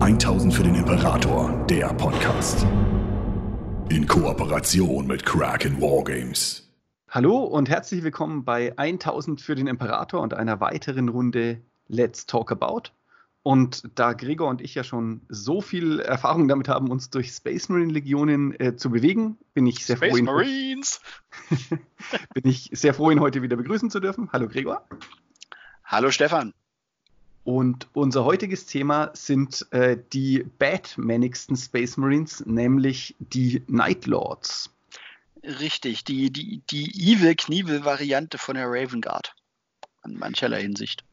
1000 für den Imperator, der Podcast. In Kooperation mit Kraken Wargames. Hallo und herzlich willkommen bei 1000 für den Imperator und einer weiteren Runde Let's Talk About. Und da Gregor und ich ja schon so viel Erfahrung damit haben, uns durch Space Marine Legionen äh, zu bewegen, bin ich sehr Space froh, ihn, Marines! bin ich sehr froh, ihn heute wieder begrüßen zu dürfen. Hallo Gregor. Hallo Stefan. Und unser heutiges Thema sind äh, die batmanigsten Space Marines, nämlich die Night Lords. Richtig, die, die, die Evil-Knievel-Variante von der Raven Guard. In mancherlei Hinsicht.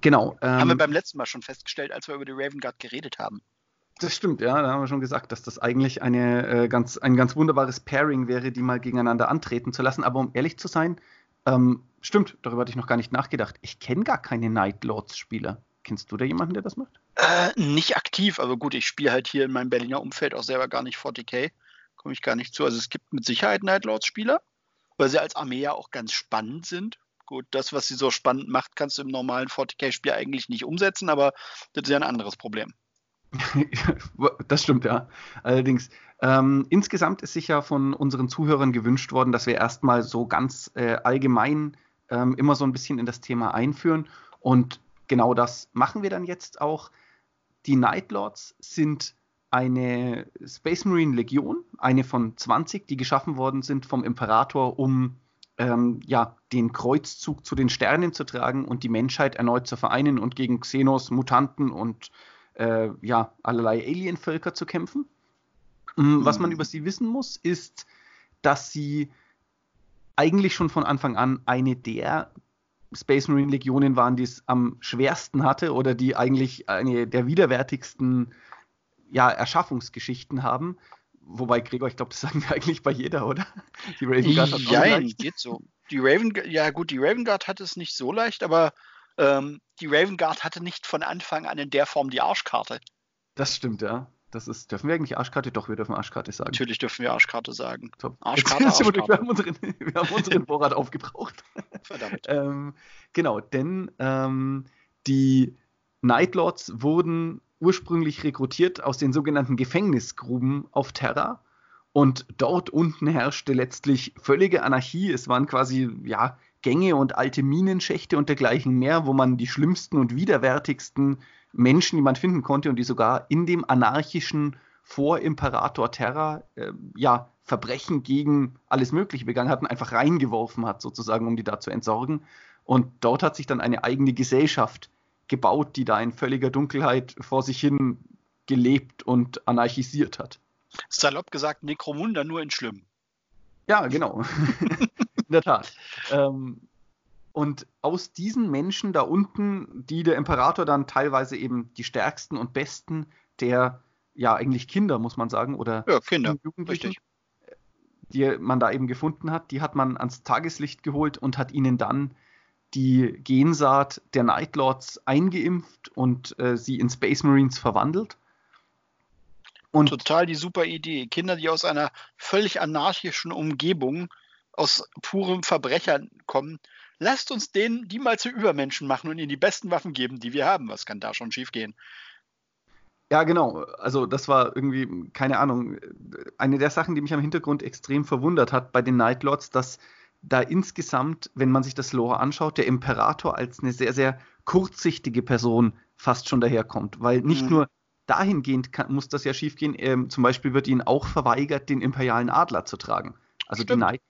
Genau. haben wir Ähm, beim letzten Mal schon festgestellt, als wir über die Raven Guard geredet haben. das stimmt, ja, da haben wir schon gesagt, dass das eigentlich eine, äh, ganz, ein ganz wunderbares Pairing wäre, die mal gegeneinander antreten zu lassen. Aber um ehrlich zu sein, ähm, stimmt, darüber hatte ich noch gar nicht nachgedacht. Ich kenne gar keine Night Lords-Spieler. Kennst du da jemanden, der das macht? Äh, nicht aktiv, aber gut, ich spiele halt hier in meinem Berliner Umfeld auch selber gar nicht 40k. Komme ich gar nicht zu. Also es gibt mit Sicherheit Night Lords-Spieler, weil sie als Armee ja auch ganz spannend sind. Gut, das, was sie so spannend macht, kannst du im normalen 40k-Spiel eigentlich nicht umsetzen, aber das ist ja ein anderes Problem. Das stimmt, ja. Allerdings, ähm, insgesamt ist sich ja von unseren Zuhörern gewünscht worden, dass wir erstmal so ganz äh, allgemein ähm, immer so ein bisschen in das Thema einführen. Und genau das machen wir dann jetzt auch. Die Night Lords sind eine Space Marine Legion, eine von 20, die geschaffen worden sind vom Imperator, um ähm, ja, den Kreuzzug zu den Sternen zu tragen und die Menschheit erneut zu vereinen und gegen Xenos, Mutanten und äh, ja, allerlei Alienvölker zu kämpfen. Mm, Was man Mhm. über sie wissen muss, ist, dass sie eigentlich schon von Anfang an eine der Space Marine Legionen waren, die es am schwersten hatte oder die eigentlich eine der widerwärtigsten ja, Erschaffungsgeschichten haben. Wobei, Gregor, ich glaube, das sagen wir eigentlich bei jeder, oder? Die Raven Guard hat leicht. geht so. Die Raven, ja gut, die Raven Guard hatte es nicht so leicht, aber ähm, die Raven Guard hatte nicht von Anfang an in der Form die Arschkarte. Das stimmt, ja. Das ist, dürfen wir eigentlich Arschkarte? Doch, wir dürfen Arschkarte sagen. Natürlich dürfen wir Arschkarte sagen. Top. Arschkarte, sind wir, Arschkarte. haben unseren, wir haben unseren Vorrat aufgebraucht. Verdammt. Ähm, genau, denn ähm, die Night Lords wurden ursprünglich rekrutiert aus den sogenannten Gefängnisgruben auf Terra. Und dort unten herrschte letztlich völlige Anarchie. Es waren quasi ja, Gänge und alte Minenschächte und dergleichen mehr, wo man die schlimmsten und widerwärtigsten Menschen, die man finden konnte und die sogar in dem anarchischen Vor-Imperator Terra äh, ja, Verbrechen gegen alles Mögliche begangen hatten, einfach reingeworfen hat, sozusagen, um die da zu entsorgen. Und dort hat sich dann eine eigene Gesellschaft gebaut, die da in völliger Dunkelheit vor sich hin gelebt und anarchisiert hat. Salopp gesagt, Necromunda nur in schlimm. Ja, genau. in der Tat. Ähm, und aus diesen Menschen da unten, die der Imperator dann teilweise eben die stärksten und besten der, ja, eigentlich Kinder, muss man sagen, oder Ja, Kinder, Jugendlichen, richtig. die man da eben gefunden hat, die hat man ans Tageslicht geholt und hat ihnen dann die Gensaat der Night Lords eingeimpft und äh, sie in Space Marines verwandelt. Und Total die super Idee. Kinder, die aus einer völlig anarchischen Umgebung, aus purem Verbrechern kommen. Lasst uns denen die mal zu Übermenschen machen und ihnen die besten Waffen geben, die wir haben. Was kann da schon schiefgehen? Ja, genau. Also das war irgendwie, keine Ahnung, eine der Sachen, die mich am Hintergrund extrem verwundert hat bei den Night Lords, dass da insgesamt, wenn man sich das Lore anschaut, der Imperator als eine sehr, sehr kurzsichtige Person fast schon daherkommt. Weil nicht Mhm. nur dahingehend kann, muss das ja schiefgehen, ähm, zum Beispiel wird ihnen auch verweigert, den imperialen Adler zu tragen. Also die Stimmt. Night,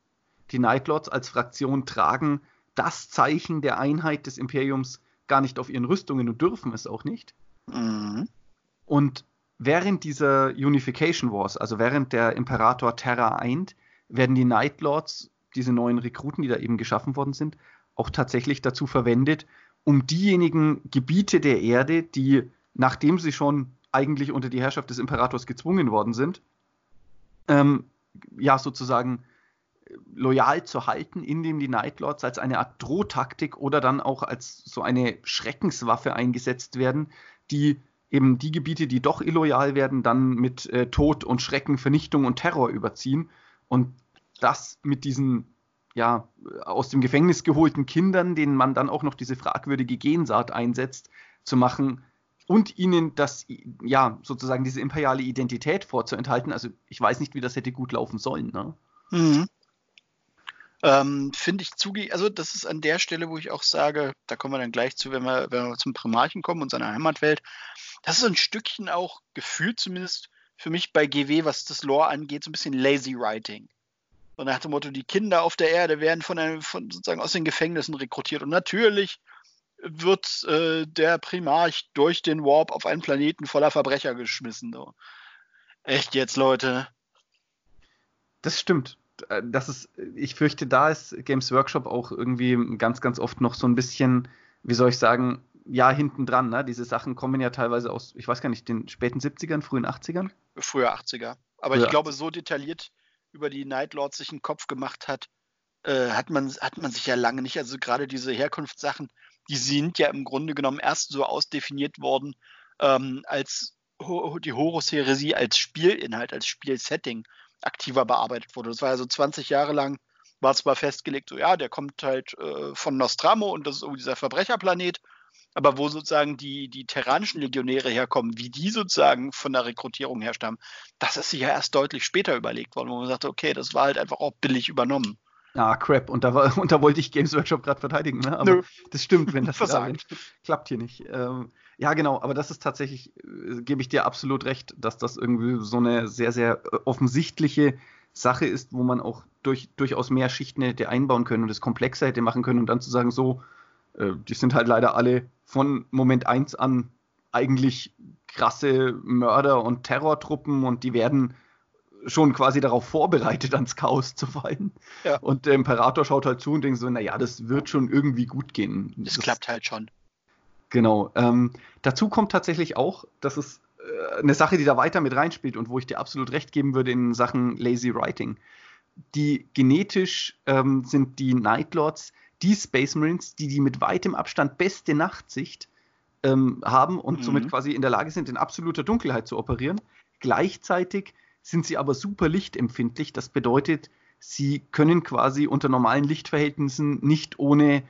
die Night Lords als Fraktion tragen das Zeichen der Einheit des Imperiums gar nicht auf ihren Rüstungen und dürfen es auch nicht. Mhm. Und während dieser Unification Wars, also während der Imperator Terra eint, werden die Night Lords, diese neuen Rekruten, die da eben geschaffen worden sind, auch tatsächlich dazu verwendet, um diejenigen Gebiete der Erde, die, nachdem sie schon eigentlich unter die Herrschaft des Imperators gezwungen worden sind, ähm, ja, sozusagen loyal zu halten, indem die Night Lords als eine Art Drohtaktik oder dann auch als so eine Schreckenswaffe eingesetzt werden, die eben die Gebiete, die doch illoyal werden, dann mit äh, Tod und Schrecken, Vernichtung und Terror überziehen. Und das mit diesen ja, aus dem Gefängnis geholten Kindern, denen man dann auch noch diese fragwürdige Gensaat einsetzt, zu machen, und ihnen das, ja, sozusagen diese imperiale Identität vorzuenthalten. Also ich weiß nicht, wie das hätte gut laufen sollen. Ne? Mhm. Ähm, Finde ich zuge, also das ist an der Stelle, wo ich auch sage, da kommen wir dann gleich zu, wenn wir, wenn wir zum Primarchen kommen und seiner Heimatwelt. Das ist ein Stückchen auch gefühlt zumindest für mich bei GW, was das Lore angeht, so ein bisschen lazy writing. Und nach dem Motto, die Kinder auf der Erde werden von, einem, von sozusagen aus den Gefängnissen rekrutiert. Und natürlich wird äh, der Primarch durch den Warp auf einen Planeten voller Verbrecher geschmissen. So. Echt jetzt, Leute. Das stimmt. Äh, das ist, ich fürchte, da ist Games Workshop auch irgendwie ganz, ganz oft noch so ein bisschen, wie soll ich sagen, ja, hinten dran. Ne? Diese Sachen kommen ja teilweise aus, ich weiß gar nicht, den späten 70ern, frühen 80ern? Früher 80er. Aber Früher ich glaube, so detailliert über die Night Lords sich einen Kopf gemacht hat, äh, hat, man, hat man sich ja lange nicht. Also gerade diese Herkunftssachen, die sind ja im Grunde genommen erst so ausdefiniert worden, ähm, als die Horus-Heresie als Spielinhalt, als Spielsetting aktiver bearbeitet wurde. Das war ja so 20 Jahre lang, war zwar festgelegt, so ja, der kommt halt äh, von Nostramo und das ist irgendwie dieser Verbrecherplanet, aber wo sozusagen die, die terranischen Legionäre herkommen, wie die sozusagen von der Rekrutierung herstammen, das ist sich ja erst deutlich später überlegt worden, wo man sagte, okay, das war halt einfach auch billig übernommen. Ah, crap. Und da, war, und da wollte ich Games Workshop gerade verteidigen. Ne? Aber Nö. das stimmt, wenn das versagt. klappt hier nicht. Ähm, ja, genau. Aber das ist tatsächlich, äh, gebe ich dir absolut recht, dass das irgendwie so eine sehr, sehr äh, offensichtliche Sache ist, wo man auch durch, durchaus mehr Schichten hätte einbauen können und es komplexer hätte machen können und dann zu sagen, so, äh, die sind halt leider alle von Moment 1 an eigentlich krasse Mörder und Terrortruppen und die werden schon quasi darauf vorbereitet, ans Chaos zu fallen. Ja. Und der Imperator schaut halt zu und denkt so, naja, das wird schon irgendwie gut gehen. Das, das klappt halt schon. Genau. Ähm, dazu kommt tatsächlich auch, dass es äh, eine Sache, die da weiter mit reinspielt und wo ich dir absolut recht geben würde in Sachen Lazy Writing. Die genetisch ähm, sind die Night Lords die Space Marines, die die mit weitem Abstand beste Nachtsicht ähm, haben und mhm. somit quasi in der Lage sind, in absoluter Dunkelheit zu operieren. Gleichzeitig sind sie aber super lichtempfindlich. Das bedeutet, sie können quasi unter normalen Lichtverhältnissen nicht ohne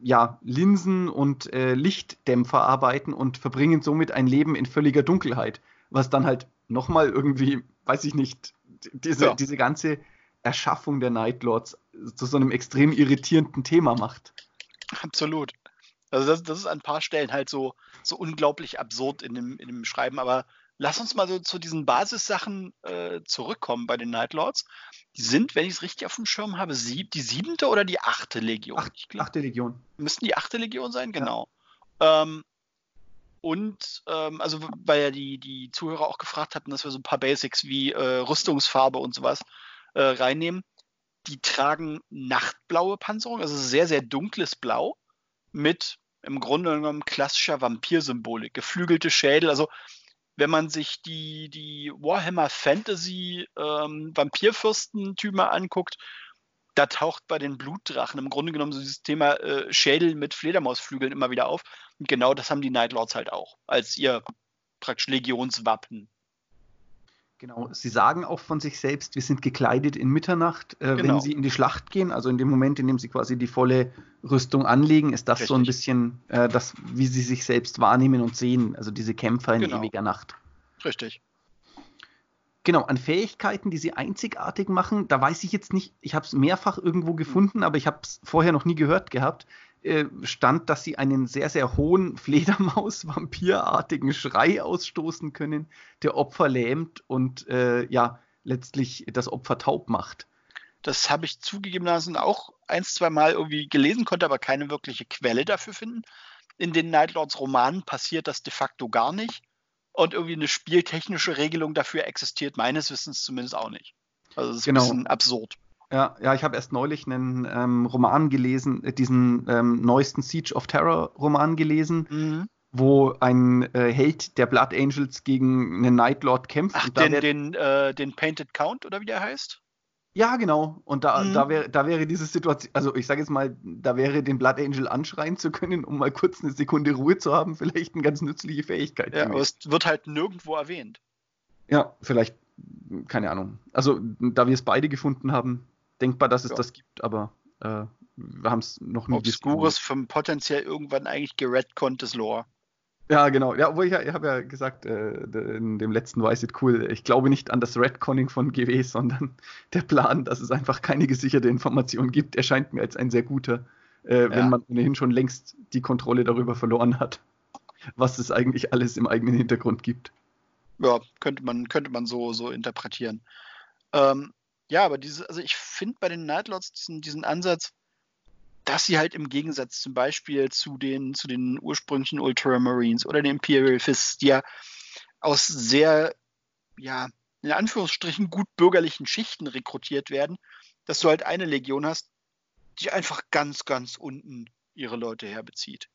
ja, Linsen und äh, Lichtdämpfer arbeiten und verbringen somit ein Leben in völliger Dunkelheit. Was dann halt nochmal irgendwie, weiß ich nicht, diese, ja. diese ganze Erschaffung der Night Lords zu so einem extrem irritierenden Thema macht. Absolut. Also das, das ist an ein paar Stellen halt so, so unglaublich absurd in dem, in dem Schreiben, aber lass uns mal so zu diesen Basissachen äh, zurückkommen bei den Nightlords. Die sind, wenn ich es richtig auf dem Schirm habe, sieb, die siebente oder die achte Legion? Ach, achte Legion. Müssten die achte Legion sein? Genau. Ja. Ähm, und ähm, also, weil ja die, die Zuhörer auch gefragt hatten, dass wir so ein paar Basics wie äh, Rüstungsfarbe und sowas äh, reinnehmen. Die tragen nachtblaue Panzerung, also sehr, sehr dunkles Blau mit im Grunde genommen klassischer Vampirsymbolik, geflügelte Schädel, also wenn man sich die, die Warhammer Fantasy ähm, Vampirfürsten-Typen anguckt, da taucht bei den Blutdrachen im Grunde genommen so dieses Thema äh, Schädel mit Fledermausflügeln immer wieder auf. Und genau das haben die Nightlords halt auch, als ihr praktisch Legionswappen. Genau, sie sagen auch von sich selbst, wir sind gekleidet in Mitternacht. Äh, genau. Wenn sie in die Schlacht gehen, also in dem Moment, in dem sie quasi die volle Rüstung anlegen, ist das Richtig. so ein bisschen äh, das, wie sie sich selbst wahrnehmen und sehen. Also diese Kämpfer in genau. ewiger Nacht. Richtig. Genau, an Fähigkeiten, die sie einzigartig machen, da weiß ich jetzt nicht, ich habe es mehrfach irgendwo gefunden, aber ich habe es vorher noch nie gehört gehabt. Äh, stand, dass sie einen sehr, sehr hohen Fledermaus-Vampirartigen Schrei ausstoßen können, der Opfer lähmt und äh, ja, letztlich das Opfer taub macht. Das habe ich zugegebenermaßen auch ein, zwei Mal irgendwie gelesen, konnte aber keine wirkliche Quelle dafür finden. In den Nightlords Romanen passiert das de facto gar nicht. Und irgendwie eine spieltechnische Regelung dafür existiert meines Wissens zumindest auch nicht. Also das ist genau. ein bisschen absurd. Ja, ja, ich habe erst neulich einen ähm, Roman gelesen, äh, diesen ähm, neuesten Siege of Terror Roman gelesen, mhm. wo ein äh, Held der Blood Angels gegen einen Night Lord kämpft. Ach, den, den, äh, den Painted Count oder wie der heißt? Ja, genau. Und da, mhm. da, wär, da wäre diese Situation, also ich sage jetzt mal, da wäre den Blood Angel anschreien zu können, um mal kurz eine Sekunde Ruhe zu haben, vielleicht eine ganz nützliche Fähigkeit. Ja, aber es wird halt nirgendwo erwähnt. Ja, vielleicht, keine Ahnung. Also, da wir es beide gefunden haben, denkbar, dass es ja. das gibt, aber äh, wir haben es noch nie Obscures vom potenziell irgendwann eigentlich geredcontes Lore. Ja, genau. Ja, obwohl ich, ich habe ja gesagt, äh, in dem letzten Weiß It Cool, ich glaube nicht an das Redconning von GW, sondern der Plan, dass es einfach keine gesicherte Information gibt, erscheint mir als ein sehr guter, äh, ja. wenn man ohnehin schon längst die Kontrolle darüber verloren hat, was es eigentlich alles im eigenen Hintergrund gibt. Ja, könnte man, könnte man so, so interpretieren. Ähm, ja, aber diese, also ich finde bei den Nightlords diesen, diesen Ansatz, dass sie halt im Gegensatz zum Beispiel zu den, zu den ursprünglichen Ultramarines oder den Imperial Fists, die ja aus sehr, ja, in Anführungsstrichen gut bürgerlichen Schichten rekrutiert werden, dass du halt eine Legion hast, die einfach ganz, ganz unten ihre Leute herbezieht.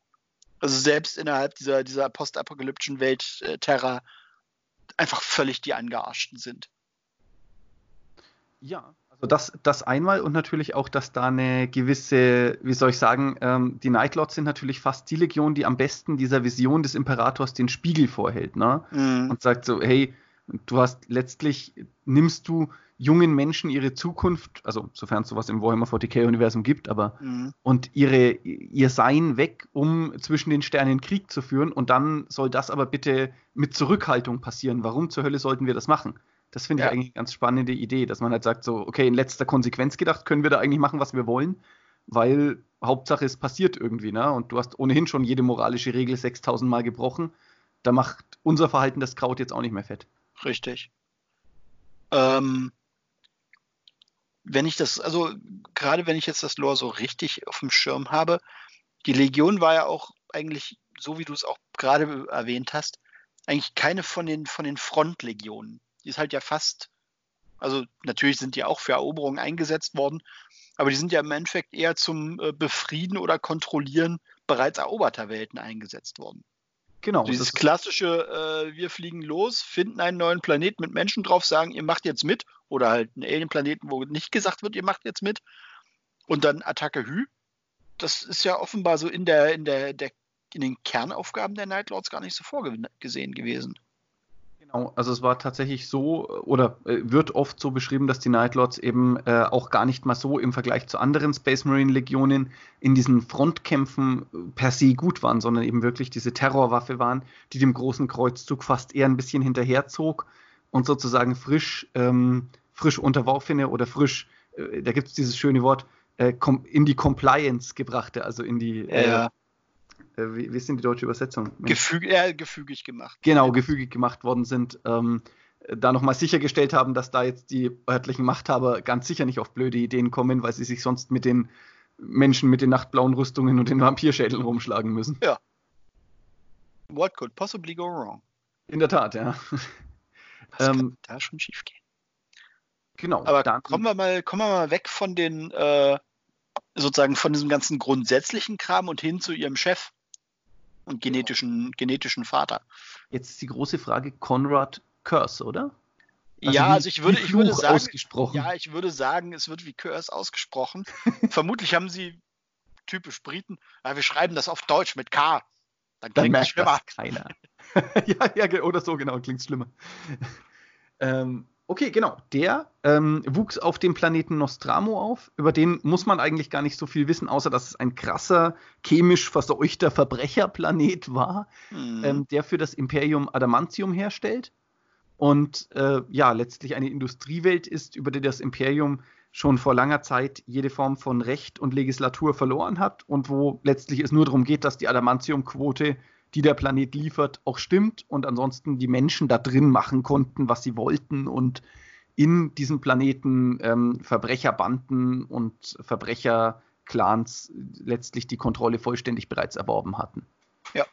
Also selbst innerhalb dieser, dieser postapokalyptischen Welt äh, Terra einfach völlig die Angearschten sind. Ja, also das, das einmal und natürlich auch, dass da eine gewisse, wie soll ich sagen, ähm, die Nightlords sind natürlich fast die Legion, die am besten dieser Vision des Imperators den Spiegel vorhält, ne? Mhm. Und sagt so, hey, du hast letztlich, nimmst du jungen Menschen ihre Zukunft, also sofern es sowas im Warhammer 40k-Universum gibt, aber mhm. und ihre, ihr Sein weg, um zwischen den Sternen Krieg zu führen und dann soll das aber bitte mit Zurückhaltung passieren. Warum zur Hölle sollten wir das machen? Das finde ich eigentlich eine ganz spannende Idee, dass man halt sagt, so, okay, in letzter Konsequenz gedacht, können wir da eigentlich machen, was wir wollen, weil Hauptsache es passiert irgendwie, ne? Und du hast ohnehin schon jede moralische Regel 6000 Mal gebrochen. Da macht unser Verhalten das Kraut jetzt auch nicht mehr fett. Richtig. Ähm, wenn ich das, also gerade wenn ich jetzt das Lore so richtig auf dem Schirm habe, die Legion war ja auch eigentlich, so wie du es auch gerade erwähnt hast, eigentlich keine von den, von den Frontlegionen die ist halt ja fast, also natürlich sind die auch für Eroberungen eingesetzt worden, aber die sind ja im Endeffekt eher zum äh, Befrieden oder Kontrollieren bereits eroberter Welten eingesetzt worden. Genau. Also dieses klassische, äh, wir fliegen los, finden einen neuen Planeten mit Menschen drauf, sagen, ihr macht jetzt mit, oder halt einen Alien-Planeten, wo nicht gesagt wird, ihr macht jetzt mit, und dann Attacke Hü. Das ist ja offenbar so in der, in der, der in den Kernaufgaben der Nightlords gar nicht so vorgesehen gewesen. Genau, also es war tatsächlich so oder äh, wird oft so beschrieben, dass die Nightlords eben äh, auch gar nicht mal so im Vergleich zu anderen Space Marine Legionen in diesen Frontkämpfen äh, per se gut waren, sondern eben wirklich diese Terrorwaffe waren, die dem großen Kreuzzug fast eher ein bisschen hinterherzog und sozusagen frisch, ähm, frisch unterworfene oder frisch, äh, da gibt es dieses schöne Wort, äh, in die Compliance gebrachte, also in die ja äh, wie, wie ist denn die deutsche Übersetzung? Gefüg, äh, gefügig gemacht. Genau, gefügig gemacht worden sind, ähm, da nochmal sichergestellt haben, dass da jetzt die örtlichen Machthaber ganz sicher nicht auf blöde Ideen kommen, weil sie sich sonst mit den Menschen mit den nachtblauen Rüstungen und den Vampirschädeln rumschlagen müssen. Ja. What could possibly go wrong? In der Tat, ja. Was ähm, kann da schon schief gehen? Genau. Aber dann, kommen wir mal, kommen wir mal weg von den äh, sozusagen von diesem ganzen grundsätzlichen Kram und hin zu ihrem Chef und genetischen, genetischen Vater. Jetzt ist die große Frage Conrad Curse, oder? Also ja, wie, also ich würde, ich würde sagen, ausgesprochen. ja, ich würde sagen, es wird wie Curse ausgesprochen. Vermutlich haben sie typisch Briten, ja, wir schreiben das auf Deutsch mit K. Dann klingt es schlimmer. keiner. ja, ja, oder so genau, klingt schlimmer. ähm, Okay, genau. Der ähm, wuchs auf dem Planeten Nostramo auf. Über den muss man eigentlich gar nicht so viel wissen, außer dass es ein krasser, chemisch verseuchter Verbrecherplanet war, mhm. ähm, der für das Imperium Adamantium herstellt. Und äh, ja, letztlich eine Industriewelt ist, über die das Imperium schon vor langer Zeit jede Form von Recht und Legislatur verloren hat und wo letztlich es nur darum geht, dass die Adamantium-Quote die der Planet liefert, auch stimmt und ansonsten die Menschen da drin machen konnten, was sie wollten und in diesem Planeten ähm, Verbrecherbanden und Verbrecherclans letztlich die Kontrolle vollständig bereits erworben hatten. Ja.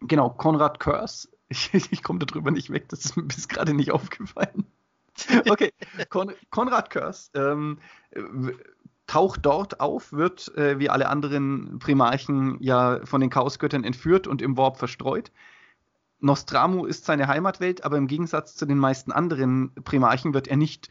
Genau, Konrad Curse. Ich, ich komme darüber nicht weg, das ist mir bis gerade nicht aufgefallen. Okay, Kon Konrad Curse ähm, taucht dort auf, wird äh, wie alle anderen Primarchen ja von den Chaosgöttern entführt und im Warp verstreut. Nostramu ist seine Heimatwelt, aber im Gegensatz zu den meisten anderen Primarchen wird er nicht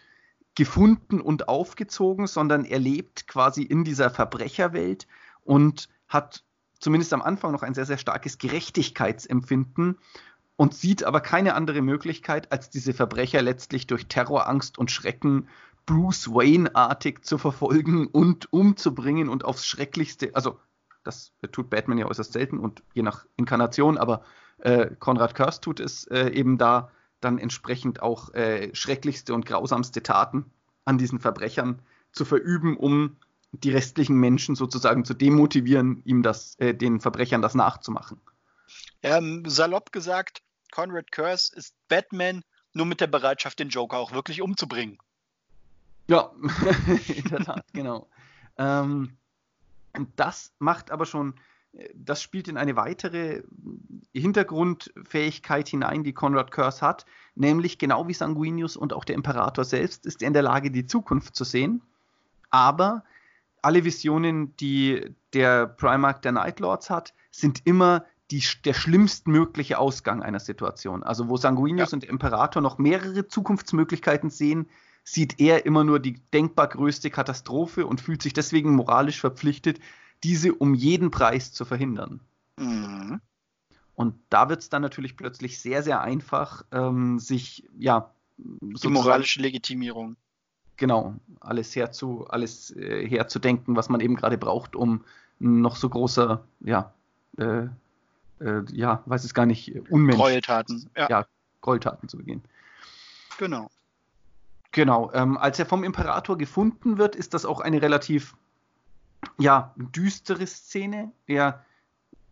gefunden und aufgezogen, sondern er lebt quasi in dieser Verbrecherwelt und hat zumindest am Anfang noch ein sehr, sehr starkes Gerechtigkeitsempfinden und sieht aber keine andere Möglichkeit, als diese Verbrecher letztlich durch Terror, Angst und Schrecken Bruce Wayne-artig zu verfolgen und umzubringen und aufs Schrecklichste, also Das tut Batman ja äußerst selten und je nach Inkarnation, aber äh, Konrad Curse tut es äh, eben da dann entsprechend auch äh, schrecklichste und grausamste Taten an diesen Verbrechern zu verüben, um die restlichen Menschen sozusagen zu demotivieren, ihm das, äh, den Verbrechern das nachzumachen. Ähm, salopp gesagt, Conrad Curse ist Batman nur mit der Bereitschaft, den Joker auch wirklich umzubringen. Ja, in der Tat, genau. Ähm, und das macht aber schon, das spielt in eine weitere Hintergrundfähigkeit hinein, die Conrad Curse hat, nämlich genau wie Sanguinius und auch der Imperator selbst ist er in der Lage, die Zukunft zu sehen, aber alle Visionen, die der Primarch der Night Lords hat, sind immer die, der schlimmstmögliche Ausgang einer Situation. Also wo Sanguinius ja. und der Imperator noch mehrere Zukunftsmöglichkeiten sehen, sieht er immer nur die denkbar größte Katastrophe und fühlt sich deswegen moralisch verpflichtet, diese um jeden Preis zu verhindern. Mhm. Und da wird es dann natürlich plötzlich sehr, sehr einfach, ähm, sich, ja. Die moralische Legitimierung. Genau, alles, herzu, alles äh, herzudenken, was man eben gerade braucht, um noch so großer, ja, äh, äh, ja, weiß es gar nicht, Unmensch. Gräueltaten. Ja. ja, Gräueltaten zu begehen. Genau. Genau, ähm, als er vom Imperator gefunden wird, ist das auch eine relativ ja, düstere Szene. Er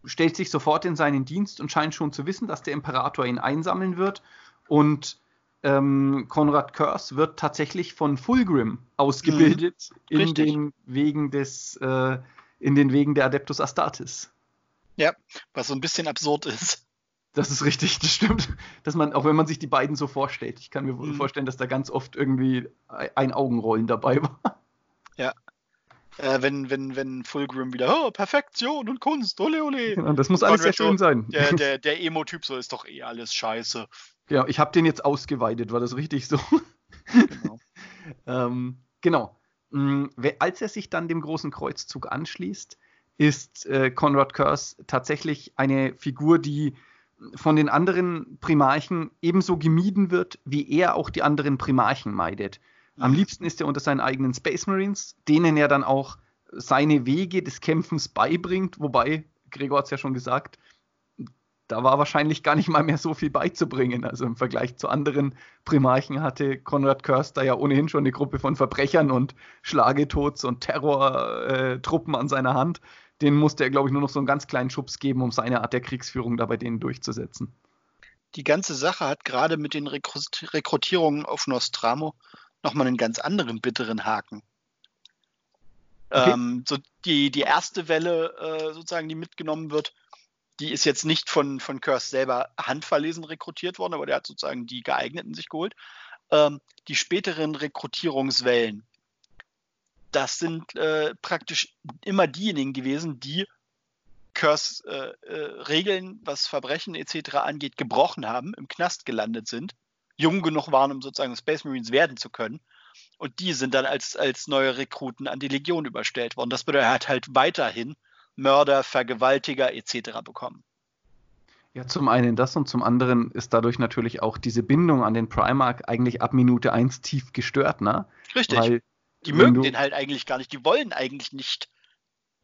stellt sich sofort in seinen Dienst und scheint schon zu wissen, dass der Imperator ihn einsammeln wird. Und ähm, Konrad Curse wird tatsächlich von Fulgrim ausgebildet mhm, in den Wegen des, äh, in den Wegen der Adeptus Astartes. Ja, was so ein bisschen absurd ist. Das ist richtig, das stimmt. Dass man, auch wenn man sich die beiden so vorstellt, ich kann mir mhm. vorstellen, dass da ganz oft irgendwie ein Augenrollen dabei war. Ja. Äh, wenn, wenn, wenn Fulgrim wieder, oh, Perfektion und Kunst, ole ole. Genau, das muss alles sehr schön sein. Der, der, der Emo-Typ so ist doch eh alles scheiße. Ja, ich habe den jetzt ausgeweitet, war das richtig so? Genau. ähm, genau. Mhm, als er sich dann dem großen Kreuzzug anschließt, ist äh, Conrad Curse tatsächlich eine Figur, die von den anderen Primarchen ebenso gemieden wird, wie er auch die anderen Primarchen meidet. Am liebsten ist er unter seinen eigenen Space Marines, denen er dann auch seine Wege des Kämpfens beibringt, wobei, Gregor hat es ja schon gesagt, da war wahrscheinlich gar nicht mal mehr so viel beizubringen. Also im Vergleich zu anderen Primarchen hatte Konrad Körster ja ohnehin schon eine Gruppe von Verbrechern und Schlagetots und Terrortruppen an seiner Hand den musste er, glaube ich, nur noch so einen ganz kleinen Schubs geben, um seine Art der Kriegsführung da bei denen durchzusetzen. Die ganze Sache hat gerade mit den Rekrutierungen auf Nostramo nochmal einen ganz anderen bitteren Haken. Okay. Ähm, so die, die erste Welle, äh, sozusagen, die mitgenommen wird, die ist jetzt nicht von, von Curse selber handverlesen rekrutiert worden, aber der hat sozusagen die geeigneten sich geholt. Ähm, die späteren Rekrutierungswellen, das sind äh, praktisch immer diejenigen gewesen, die Curse äh, äh, Regeln, was Verbrechen etc. angeht, gebrochen haben, im Knast gelandet sind, jung genug waren, um sozusagen Space Marines werden zu können. Und die sind dann als, als neue Rekruten an die Legion überstellt worden. Das bedeutet, er hat halt weiterhin Mörder, Vergewaltiger etc. bekommen. Ja, zum einen das und zum anderen ist dadurch natürlich auch diese Bindung an den Primark eigentlich ab Minute 1 tief gestört, ne? Richtig. Weil die mögen du, den halt eigentlich gar nicht. Die wollen eigentlich nicht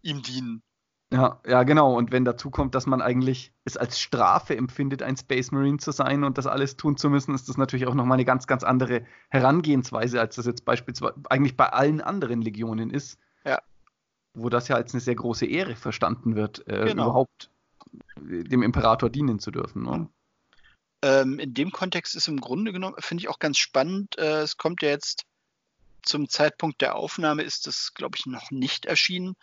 ihm dienen. Ja, ja, genau. Und wenn dazu kommt, dass man eigentlich es als Strafe empfindet, ein Space Marine zu sein und das alles tun zu müssen, ist das natürlich auch nochmal eine ganz, ganz andere Herangehensweise, als das jetzt beispielsweise eigentlich bei allen anderen Legionen ist. Ja. Wo das ja als eine sehr große Ehre verstanden wird, äh, genau. überhaupt dem Imperator dienen zu dürfen. Ne? Ähm, in dem Kontext ist im Grunde genommen, finde ich auch ganz spannend, äh, es kommt ja jetzt zum Zeitpunkt der Aufnahme ist es, glaube ich, noch nicht erschienen.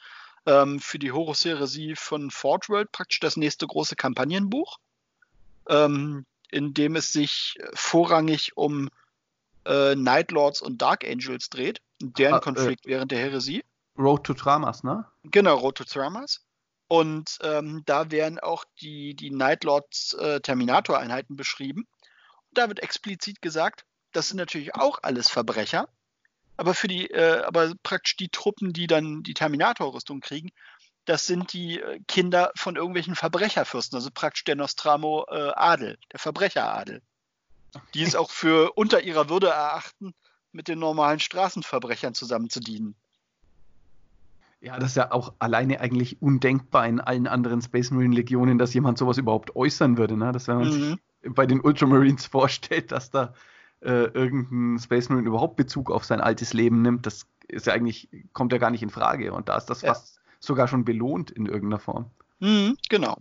Ähm, für die Horus-Heresie von Fort World praktisch das nächste große Kampagnenbuch, ähm, in dem es sich vorrangig um äh, Night Lords und Dark Angels dreht, deren ah, Konflikt äh, während der Heresie. Road to Tramas, ne? Genau, Road to Tramas. Und ähm, da werden auch die, die Night Lords äh, Terminator-Einheiten beschrieben. Und da wird explizit gesagt, das sind natürlich auch alles Verbrecher, aber für die, äh, aber praktisch die Truppen, die dann die Terminator-Rüstung kriegen, das sind die äh, Kinder von irgendwelchen Verbrecherfürsten, also praktisch der Nostramo-Adel, äh, der Verbrecheradel. Die es auch für unter ihrer Würde erachten, mit den normalen Straßenverbrechern zusammen zu dienen. Ja, das ist ja auch alleine eigentlich undenkbar in allen anderen Space Marine Legionen, dass jemand sowas überhaupt äußern würde. Ne? Das, wenn man mhm. sich bei den Ultramarines vorstellt, dass da äh, irgendein Space Marine überhaupt Bezug auf sein altes Leben nimmt, das ist ja eigentlich, kommt ja gar nicht in Frage. Und da ist das ja. fast sogar schon belohnt in irgendeiner Form. Mhm, genau.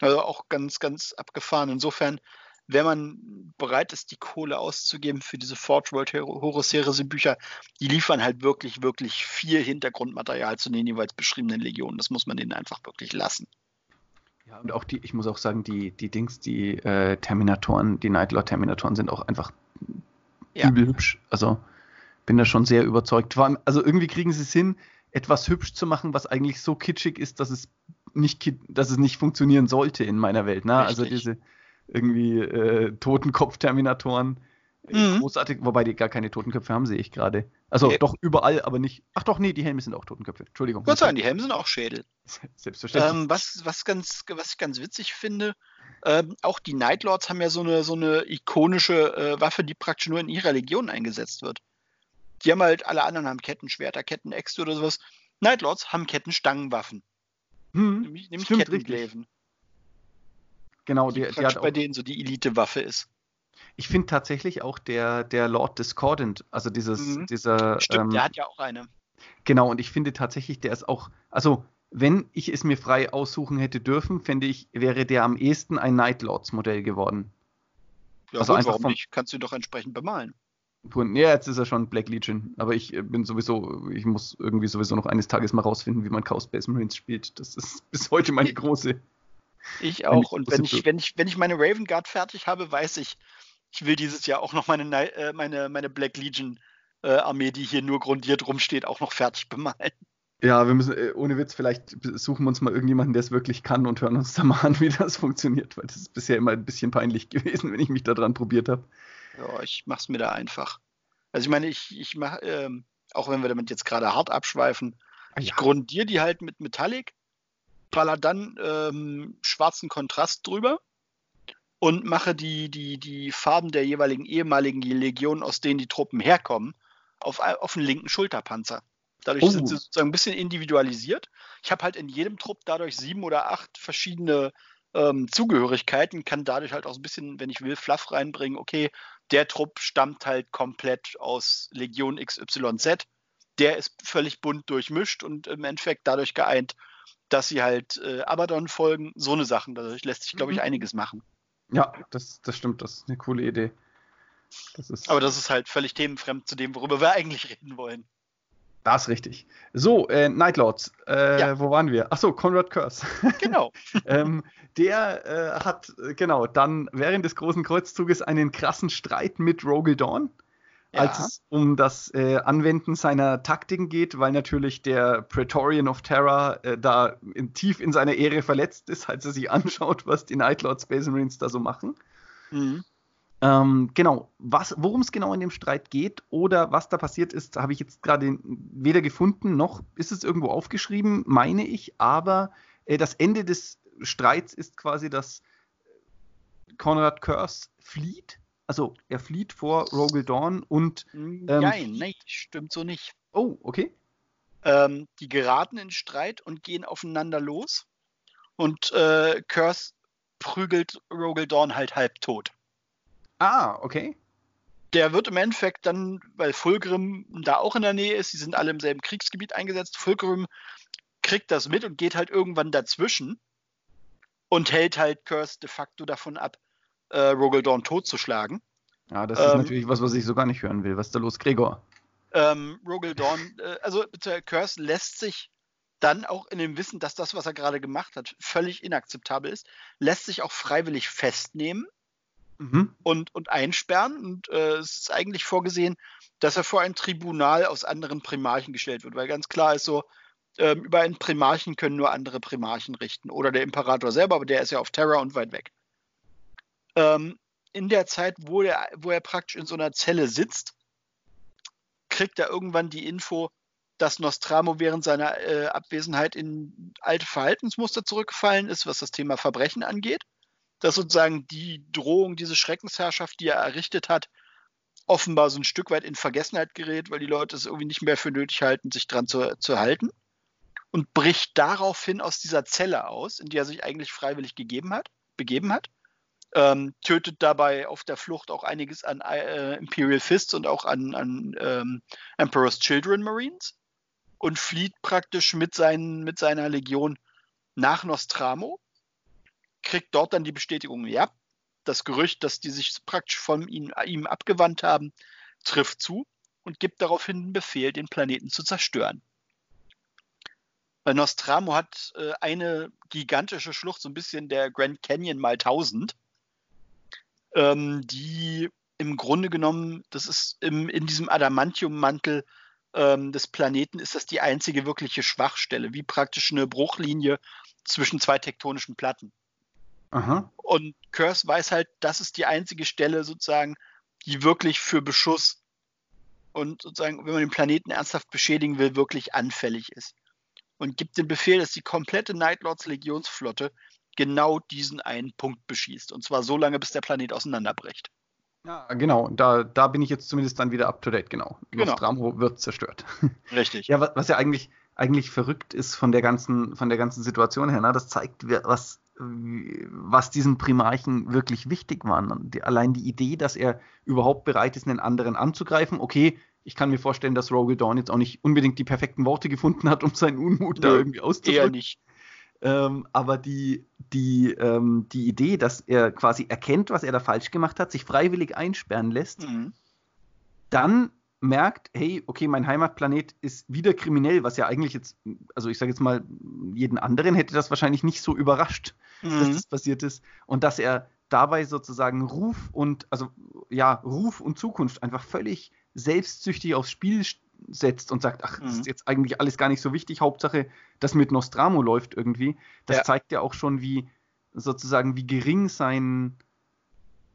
Also auch ganz, ganz abgefahren. Insofern, wenn man bereit ist, die Kohle auszugeben für diese Forge World Horus Heresy Bücher, die liefern halt wirklich, wirklich viel Hintergrundmaterial zu den jeweils beschriebenen Legionen. Das muss man denen einfach wirklich lassen. Ja, und auch die, ich muss auch sagen, die, die Dings, die äh, Terminatoren, die Nightlord Terminatoren sind auch einfach ja. übel hübsch. Also bin da schon sehr überzeugt. Also irgendwie kriegen sie es hin, etwas hübsch zu machen, was eigentlich so kitschig ist, dass es nicht, dass es nicht funktionieren sollte in meiner Welt. Ne? Also diese irgendwie äh, Totenkopf-Terminatoren. Mhm. Großartig, wobei die gar keine Totenköpfe haben, sehe ich gerade. Also ja. doch überall, aber nicht. Ach doch, nee, die Helme sind auch Totenköpfe. Entschuldigung. Gott sei Dank, die Helme sind auch Schädel. Selbstverständlich. Ähm, was, was, ganz, was ich ganz witzig finde, ähm, auch die Nightlords haben ja so eine, so eine ikonische äh, Waffe, die praktisch nur in ihrer Legion eingesetzt wird. Die haben halt, alle anderen haben Kettenschwerter, Kettenäxte oder sowas. Nightlords haben Kettenstangenwaffen. Hm, nämlich nämlich Kettengläven. Genau, die, die, die hat bei denen so die Elite-Waffe ist. Ich finde tatsächlich auch der, der Lord Discordant, also dieses, mhm. dieser. Stimmt, ähm, der hat ja auch eine. Genau, und ich finde tatsächlich, der ist auch, also wenn ich es mir frei aussuchen hätte dürfen, fände ich, wäre der am ehesten ein Nightlords-Modell geworden. Ja, also gut, einfach warum vom, nicht? Kannst du doch entsprechend bemalen. Ja, jetzt ist er schon Black Legion, aber ich äh, bin sowieso, ich muss irgendwie sowieso noch eines Tages mal rausfinden, wie man Chaos Space Marines spielt. Das ist bis heute meine große. Ich auch. Und wenn ich, wenn ich, wenn ich meine Raven Guard fertig habe, weiß ich, ich will dieses Jahr auch noch meine, äh, meine, meine Black Legion äh, Armee, die hier nur grundiert rumsteht, auch noch fertig bemalen. Ja, wir müssen, äh, ohne Witz, vielleicht suchen wir uns mal irgendjemanden, der es wirklich kann und hören uns da mal an, wie das funktioniert, weil das ist bisher immer ein bisschen peinlich gewesen, wenn ich mich da dran probiert habe. Ja, ich mach's mir da einfach. Also ich meine, ich, ich mache, ähm, auch wenn wir damit jetzt gerade hart abschweifen, ah, ja. ich grundiere die halt mit Metallic, baller dann ähm, schwarzen Kontrast drüber und mache die, die, die Farben der jeweiligen ehemaligen Legionen, aus denen die Truppen herkommen, auf, auf den linken Schulterpanzer. Dadurch oh. sind sie sozusagen ein bisschen individualisiert. Ich habe halt in jedem Trupp dadurch sieben oder acht verschiedene ähm, Zugehörigkeiten, kann dadurch halt auch ein bisschen, wenn ich will, Fluff reinbringen. Okay, der Trupp stammt halt komplett aus Legion XYZ. Der ist völlig bunt durchmischt und im Endeffekt dadurch geeint, dass sie halt äh, Abaddon folgen. So eine Sachen. Dadurch lässt sich, glaube ich, mhm. einiges machen. Ja, das, das stimmt. Das ist eine coole Idee. Das Aber das ist halt völlig themenfremd zu dem, worüber wir eigentlich reden wollen. Das ist richtig. So, äh, Nightlords, äh, ja. wo waren wir? Achso, Conrad Curse. Genau. ähm, der äh, hat, äh, genau, dann während des großen Kreuzzuges einen krassen Streit mit Rogel Dawn, ja. als es um das äh, Anwenden seiner Taktiken geht, weil natürlich der Praetorian of Terror äh, da in, tief in seiner Ehre verletzt ist, als er sich anschaut, was die Nightlords Space Marines da so machen. Mhm. Ähm, genau, worum es genau in dem Streit geht oder was da passiert ist, habe ich jetzt gerade weder gefunden noch ist es irgendwo aufgeschrieben, meine ich, aber äh, das Ende des Streits ist quasi, dass Conrad Curse flieht. Also er flieht vor Rogel Dawn und. Ähm, nein, nein, stimmt so nicht. Oh, okay. Ähm, die geraten in Streit und gehen aufeinander los. Und äh, Curse prügelt Rogel Dawn halt halb tot. Ah, okay. Der wird im Endeffekt dann, weil Fulgrim da auch in der Nähe ist, sie sind alle im selben Kriegsgebiet eingesetzt, Fulgrim kriegt das mit und geht halt irgendwann dazwischen und hält halt Curse de facto davon ab, äh, Rogel Dawn totzuschlagen. Ja, das ist ähm, natürlich was, was ich so gar nicht hören will. Was ist da los, Gregor? Ähm, Rogel Dawn, äh, also Curse lässt sich dann auch in dem Wissen, dass das, was er gerade gemacht hat, völlig inakzeptabel ist, lässt sich auch freiwillig festnehmen mhm. und, und einsperren. Und äh, es ist eigentlich vorgesehen, dass er vor ein Tribunal aus anderen Primarchen gestellt wird, weil ganz klar ist so, äh, über einen Primarchen können nur andere Primarchen richten. Oder der Imperator selber, aber der ist ja auf Terra und weit weg. Ähm, in der Zeit, wo, der, wo er praktisch in so einer Zelle sitzt, kriegt er irgendwann die Info, dass Nostramo während seiner äh, Abwesenheit in alte Verhaltensmuster zurückgefallen ist, was das Thema Verbrechen angeht dass sozusagen die Drohung, diese Schreckensherrschaft, die er errichtet hat, offenbar so ein Stück weit in Vergessenheit gerät, weil die Leute es irgendwie nicht mehr für nötig halten, sich dran zu, zu halten. und bricht daraufhin aus dieser Zelle aus, in die er sich eigentlich freiwillig gegeben hat, begeben hat. Ähm, tötet dabei auf der Flucht auch einiges an äh, Imperial Fists und auch an, an ähm, Emperor's Children Marines und flieht praktisch mit, seinen, mit seiner Legion nach Nostramo, kriegt dort dann die Bestätigung, ja, das Gerücht, dass die sich praktisch von ihm, ihm abgewandt haben, trifft zu und gibt daraufhin den Befehl, den Planeten zu zerstören. Nostramo hat äh, eine gigantische Schlucht, so ein bisschen der Grand Canyon mal 1000, ähm, die im Grunde genommen, das ist im, in diesem Adamantium-Mantel ähm, des Planeten, ist das die einzige wirkliche Schwachstelle, wie praktisch eine Bruchlinie zwischen zwei tektonischen Platten. Aha. Und Curse weiß halt, das ist die einzige Stelle sozusagen, die wirklich für Beschuss und sozusagen, wenn man den Planeten ernsthaft beschädigen will, wirklich anfällig ist. Und gibt den Befehl, dass die komplette Nightlords Legionsflotte genau diesen einen Punkt beschießt. Und zwar so lange, bis der Planet auseinanderbricht. Ja, genau. Da, da bin ich jetzt zumindest dann wieder up to date, genau. genau. Nostromo wird zerstört. Richtig. ja, was, was ja eigentlich, eigentlich verrückt ist von der ganzen, von der ganzen Situation her, ne? das zeigt, was was diesen Primarchen wirklich wichtig war. Die, allein die Idee, dass er überhaupt bereit ist, einen anderen anzugreifen. Okay, ich kann mir vorstellen, dass Rogue Dawn jetzt auch nicht unbedingt die perfekten Worte gefunden hat, um seinen Unmut nee, da irgendwie auszudrücken. Eher nicht. Ähm, aber die, die, ähm, die Idee, dass er quasi erkennt, was er da falsch gemacht hat, sich freiwillig einsperren lässt, mhm. dann merkt, hey, okay, mein Heimatplanet ist wieder kriminell, was ja eigentlich jetzt, also ich sage jetzt mal, jeden anderen hätte das wahrscheinlich nicht so überrascht, mhm. dass das passiert ist. Und dass er dabei sozusagen Ruf und, also ja, Ruf und Zukunft einfach völlig selbstsüchtig aufs Spiel setzt und sagt, ach, mhm. das ist jetzt eigentlich alles gar nicht so wichtig, Hauptsache, das mit Nostramo läuft irgendwie. Das ja. zeigt ja auch schon, wie sozusagen, wie gering sein,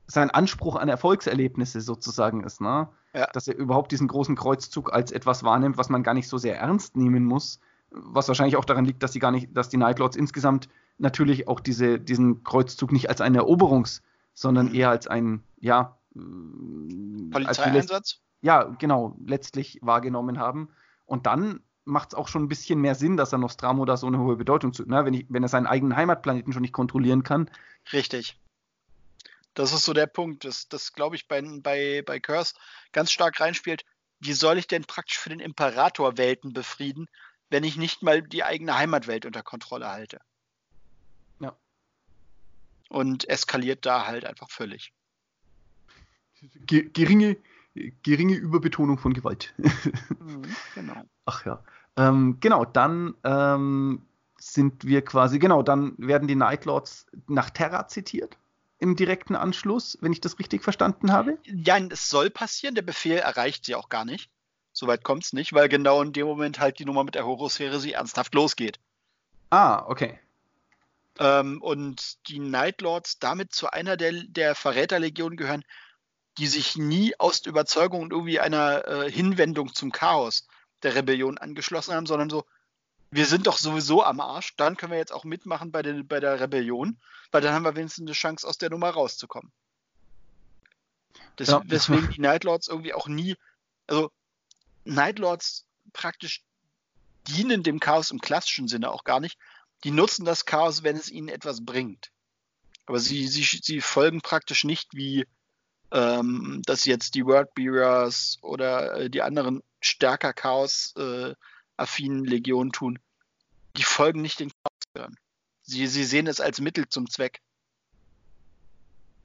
sein Anspruch an Erfolgserlebnisse sozusagen ist, ne? Ja. Dass er überhaupt diesen großen Kreuzzug als etwas wahrnimmt, was man gar nicht so sehr ernst nehmen muss. Was wahrscheinlich auch daran liegt, dass sie gar nicht, dass die Nightlords insgesamt natürlich auch diese, diesen Kreuzzug nicht als eine Eroberungs, sondern mhm. eher als ein, ja, Polizeieinsatz? Ja, genau, letztlich wahrgenommen haben. Und dann macht es auch schon ein bisschen mehr Sinn, dass er Nostramo da so eine hohe Bedeutung zu, ne? wenn, ich, wenn er seinen eigenen Heimatplaneten schon nicht kontrollieren kann. Richtig. Das ist so der Punkt, das, das glaube ich bei, bei, bei Curse ganz stark reinspielt. Wie soll ich denn praktisch für den Imperator Welten befrieden, wenn ich nicht mal die eigene Heimatwelt unter Kontrolle halte? Ja. Und eskaliert da halt einfach völlig. Geringe, geringe Überbetonung von Gewalt. Mhm, genau. Ach ja. Ähm, genau, dann ähm, sind wir quasi, genau, dann werden die Nightlords nach Terra zitiert im direkten Anschluss, wenn ich das richtig verstanden habe? Ja, es soll passieren. Der Befehl erreicht sie auch gar nicht. Soweit kommt es nicht, weil genau in dem Moment halt die Nummer mit der Horus Heresy ernsthaft losgeht. Ah, okay. Ähm, und die Nightlords damit zu einer der, der Verräterlegionen gehören, die sich nie aus der Überzeugung und irgendwie einer äh, Hinwendung zum Chaos der Rebellion angeschlossen haben, sondern so, wir sind doch sowieso am Arsch, dann können wir jetzt auch mitmachen bei, den, bei der Rebellion, weil dann haben wir wenigstens eine Chance, aus der Nummer rauszukommen. Das, ja. Deswegen die Nightlords irgendwie auch nie, also Nightlords praktisch dienen dem Chaos im klassischen Sinne auch gar nicht. Die nutzen das Chaos, wenn es ihnen etwas bringt. Aber sie, sie, sie folgen praktisch nicht wie ähm, dass jetzt die Wordbearers oder äh, die anderen stärker Chaos äh, Legionen tun, die folgen nicht den Chaosgehören. Sie, sie sehen es als Mittel zum Zweck.